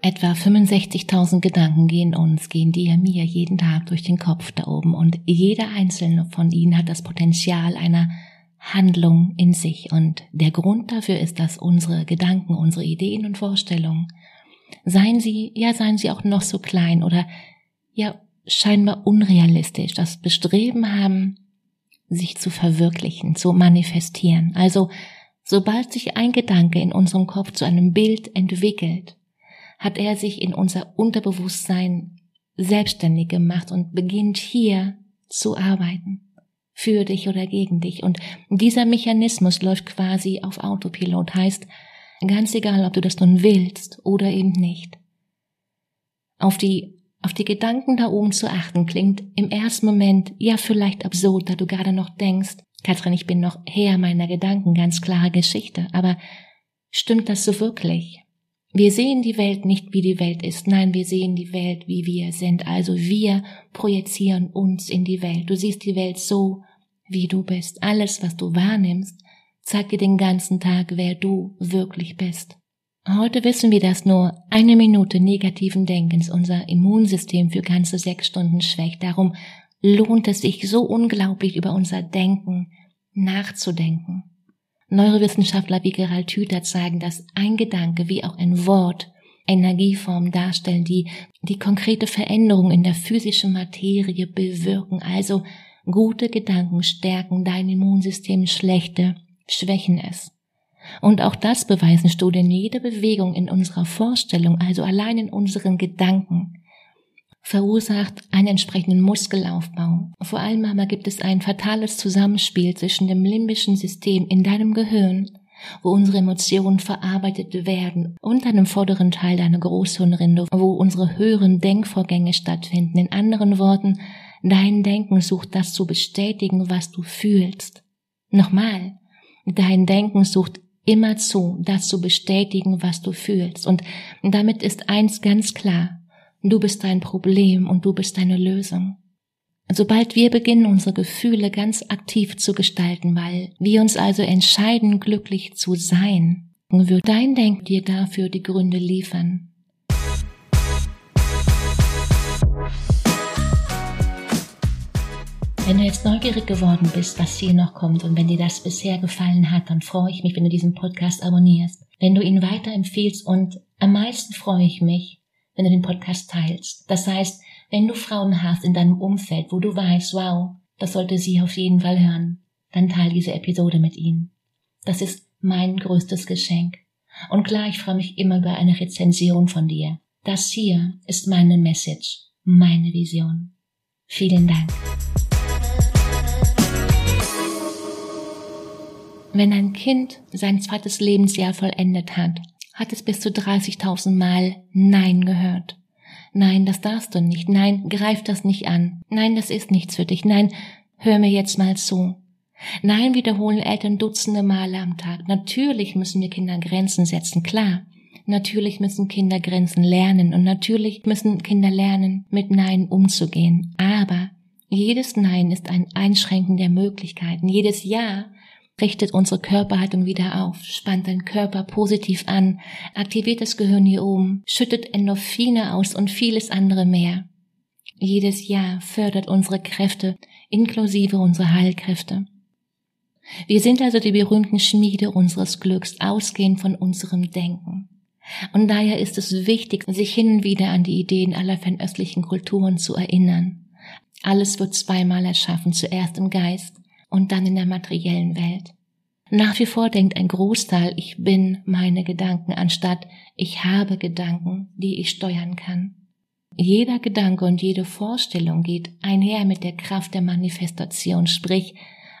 Etwa 65.000 Gedanken gehen uns, gehen dir, mir jeden Tag durch den Kopf da oben und jeder einzelne von ihnen hat das Potenzial einer Handlung in sich und der Grund dafür ist, dass unsere Gedanken, unsere Ideen und Vorstellungen, seien sie, ja, seien sie auch noch so klein oder ja, scheinbar unrealistisch, das Bestreben haben, sich zu verwirklichen, zu manifestieren. Also, sobald sich ein Gedanke in unserem Kopf zu einem Bild entwickelt, hat er sich in unser Unterbewusstsein selbstständig gemacht und beginnt hier zu arbeiten. Für dich oder gegen dich. Und dieser Mechanismus läuft quasi auf Autopilot, heißt, ganz egal, ob du das nun willst oder eben nicht. Auf die, auf die Gedanken da oben zu achten, klingt im ersten Moment ja vielleicht absurd, da du gerade noch denkst, Katrin, ich bin noch Herr meiner Gedanken, ganz klare Geschichte, aber stimmt das so wirklich? Wir sehen die Welt nicht, wie die Welt ist. Nein, wir sehen die Welt, wie wir sind. Also wir projizieren uns in die Welt. Du siehst die Welt so, wie du bist. Alles, was du wahrnimmst, zeigt dir den ganzen Tag, wer du wirklich bist. Heute wissen wir, dass nur eine Minute negativen Denkens unser Immunsystem für ganze sechs Stunden schwächt. Darum lohnt es sich so unglaublich über unser Denken nachzudenken. Neurowissenschaftler wie Gerald Hüther zeigen, dass ein Gedanke wie auch ein Wort Energieformen darstellen, die die konkrete Veränderung in der physischen Materie bewirken. Also gute Gedanken stärken dein Immunsystem, schlechte schwächen es. Und auch das beweisen Studien. Jede Bewegung in unserer Vorstellung, also allein in unseren Gedanken, verursacht einen entsprechenden Muskelaufbau. Vor allem aber gibt es ein fatales Zusammenspiel zwischen dem limbischen System in deinem Gehirn, wo unsere Emotionen verarbeitet werden, und einem vorderen Teil deiner Großhirnrinde, wo unsere höheren Denkvorgänge stattfinden. In anderen Worten, dein Denken sucht das zu bestätigen, was du fühlst. Nochmal, dein Denken sucht immer zu, das zu bestätigen, was du fühlst. Und damit ist eins ganz klar. Du bist dein Problem und du bist deine Lösung. Sobald wir beginnen, unsere Gefühle ganz aktiv zu gestalten, weil wir uns also entscheiden, glücklich zu sein, wird dein Denken dir dafür die Gründe liefern. Wenn du jetzt neugierig geworden bist, was hier noch kommt und wenn dir das bisher gefallen hat, dann freue ich mich, wenn du diesen Podcast abonnierst, wenn du ihn weiterempfiehlst und am meisten freue ich mich, wenn du den Podcast teilst. Das heißt, wenn du Frauen hast in deinem Umfeld, wo du weißt, wow, das sollte sie auf jeden Fall hören, dann teile diese Episode mit ihnen. Das ist mein größtes Geschenk. Und klar, ich freue mich immer über eine Rezension von dir. Das hier ist meine Message, meine Vision. Vielen Dank. Wenn ein Kind sein zweites Lebensjahr vollendet hat, hat es bis zu 30.000 Mal Nein gehört. Nein, das darfst du nicht. Nein, greif das nicht an. Nein, das ist nichts für dich. Nein, hör mir jetzt mal zu. Nein, wiederholen Eltern Dutzende Male am Tag. Natürlich müssen wir Kindern Grenzen setzen, klar. Natürlich müssen Kinder Grenzen lernen und natürlich müssen Kinder lernen, mit Nein umzugehen. Aber jedes Nein ist ein Einschränken der Möglichkeiten. Jedes Ja richtet unsere Körperhaltung wieder auf, spannt den Körper positiv an, aktiviert das Gehirn hier oben, schüttet Endorphine aus und vieles andere mehr. Jedes Jahr fördert unsere Kräfte, inklusive unsere Heilkräfte. Wir sind also die berühmten Schmiede unseres Glücks, ausgehend von unserem Denken. Und daher ist es wichtig, sich hin und wieder an die Ideen aller fernöstlichen Kulturen zu erinnern. Alles wird zweimal erschaffen, zuerst im Geist und dann in der materiellen Welt. Nach wie vor denkt ein Großteil, ich bin meine Gedanken, anstatt ich habe Gedanken, die ich steuern kann. Jeder Gedanke und jede Vorstellung geht einher mit der Kraft der Manifestation, sprich,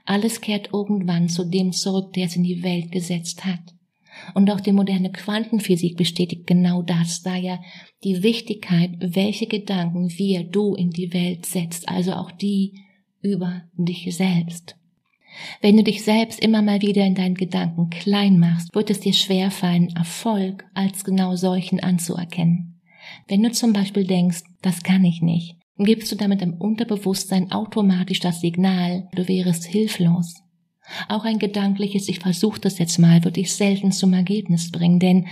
alles kehrt irgendwann zu dem zurück, der es in die Welt gesetzt hat. Und auch die moderne Quantenphysik bestätigt genau das, da ja die Wichtigkeit, welche Gedanken wir, du in die Welt setzt, also auch die über dich selbst. Wenn du dich selbst immer mal wieder in deinen Gedanken klein machst, wird es dir schwerfallen, Erfolg als genau solchen anzuerkennen. Wenn du zum Beispiel denkst, das kann ich nicht, gibst du damit im Unterbewusstsein automatisch das Signal, du wärest hilflos. Auch ein gedankliches Ich versuche das jetzt mal wird dich selten zum Ergebnis bringen, denn,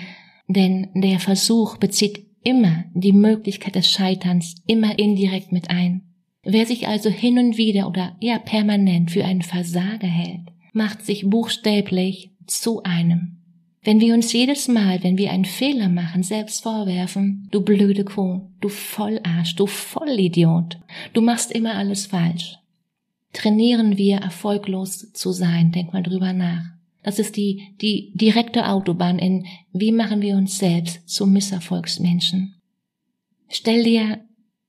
denn der Versuch bezieht immer die Möglichkeit des Scheiterns immer indirekt mit ein. Wer sich also hin und wieder oder eher permanent für einen Versager hält, macht sich buchstäblich zu einem. Wenn wir uns jedes Mal, wenn wir einen Fehler machen, selbst vorwerfen, du blöde Kuh, du Vollarsch, du Vollidiot, du machst immer alles falsch, trainieren wir erfolglos zu sein. Denk mal drüber nach. Das ist die, die direkte Autobahn in, wie machen wir uns selbst zu Misserfolgsmenschen. Stell dir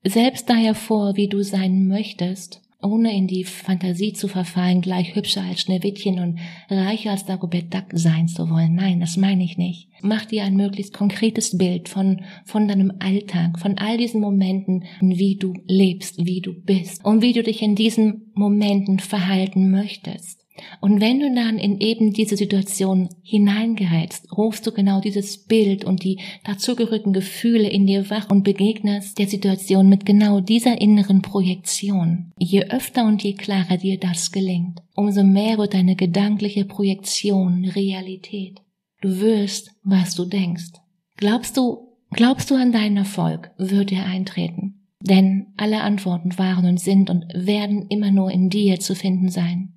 selbst daher vor, wie du sein möchtest, ohne in die Fantasie zu verfallen, gleich hübscher als Schneewittchen und reicher als Dagobert Duck sein zu wollen. Nein, das meine ich nicht. Mach dir ein möglichst konkretes Bild von, von deinem Alltag, von all diesen Momenten, wie du lebst, wie du bist und wie du dich in diesen Momenten verhalten möchtest. Und wenn du dann in eben diese Situation hineingerätst, rufst du genau dieses Bild und die dazugehörigen Gefühle in dir wach und begegnest der Situation mit genau dieser inneren Projektion. Je öfter und je klarer dir das gelingt, umso mehr wird deine gedankliche Projektion Realität. Du wirst, was du denkst. Glaubst du, glaubst du an deinen Erfolg, wird er eintreten. Denn alle Antworten waren und sind und werden immer nur in dir zu finden sein.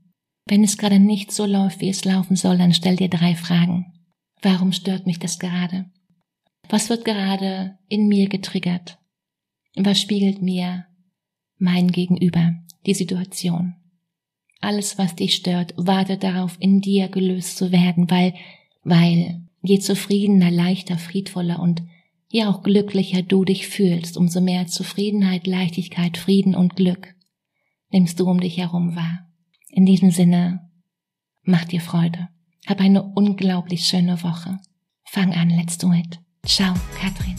Wenn es gerade nicht so läuft, wie es laufen soll, dann stell dir drei Fragen. Warum stört mich das gerade? Was wird gerade in mir getriggert? Was spiegelt mir mein Gegenüber, die Situation? Alles, was dich stört, wartet darauf, in dir gelöst zu werden, weil, weil je zufriedener, leichter, friedvoller und ja auch glücklicher du dich fühlst, umso mehr Zufriedenheit, Leichtigkeit, Frieden und Glück nimmst du um dich herum wahr. In diesem Sinne, mach dir Freude. Hab eine unglaublich schöne Woche. Fang an, let's do it. Ciao, Katrin.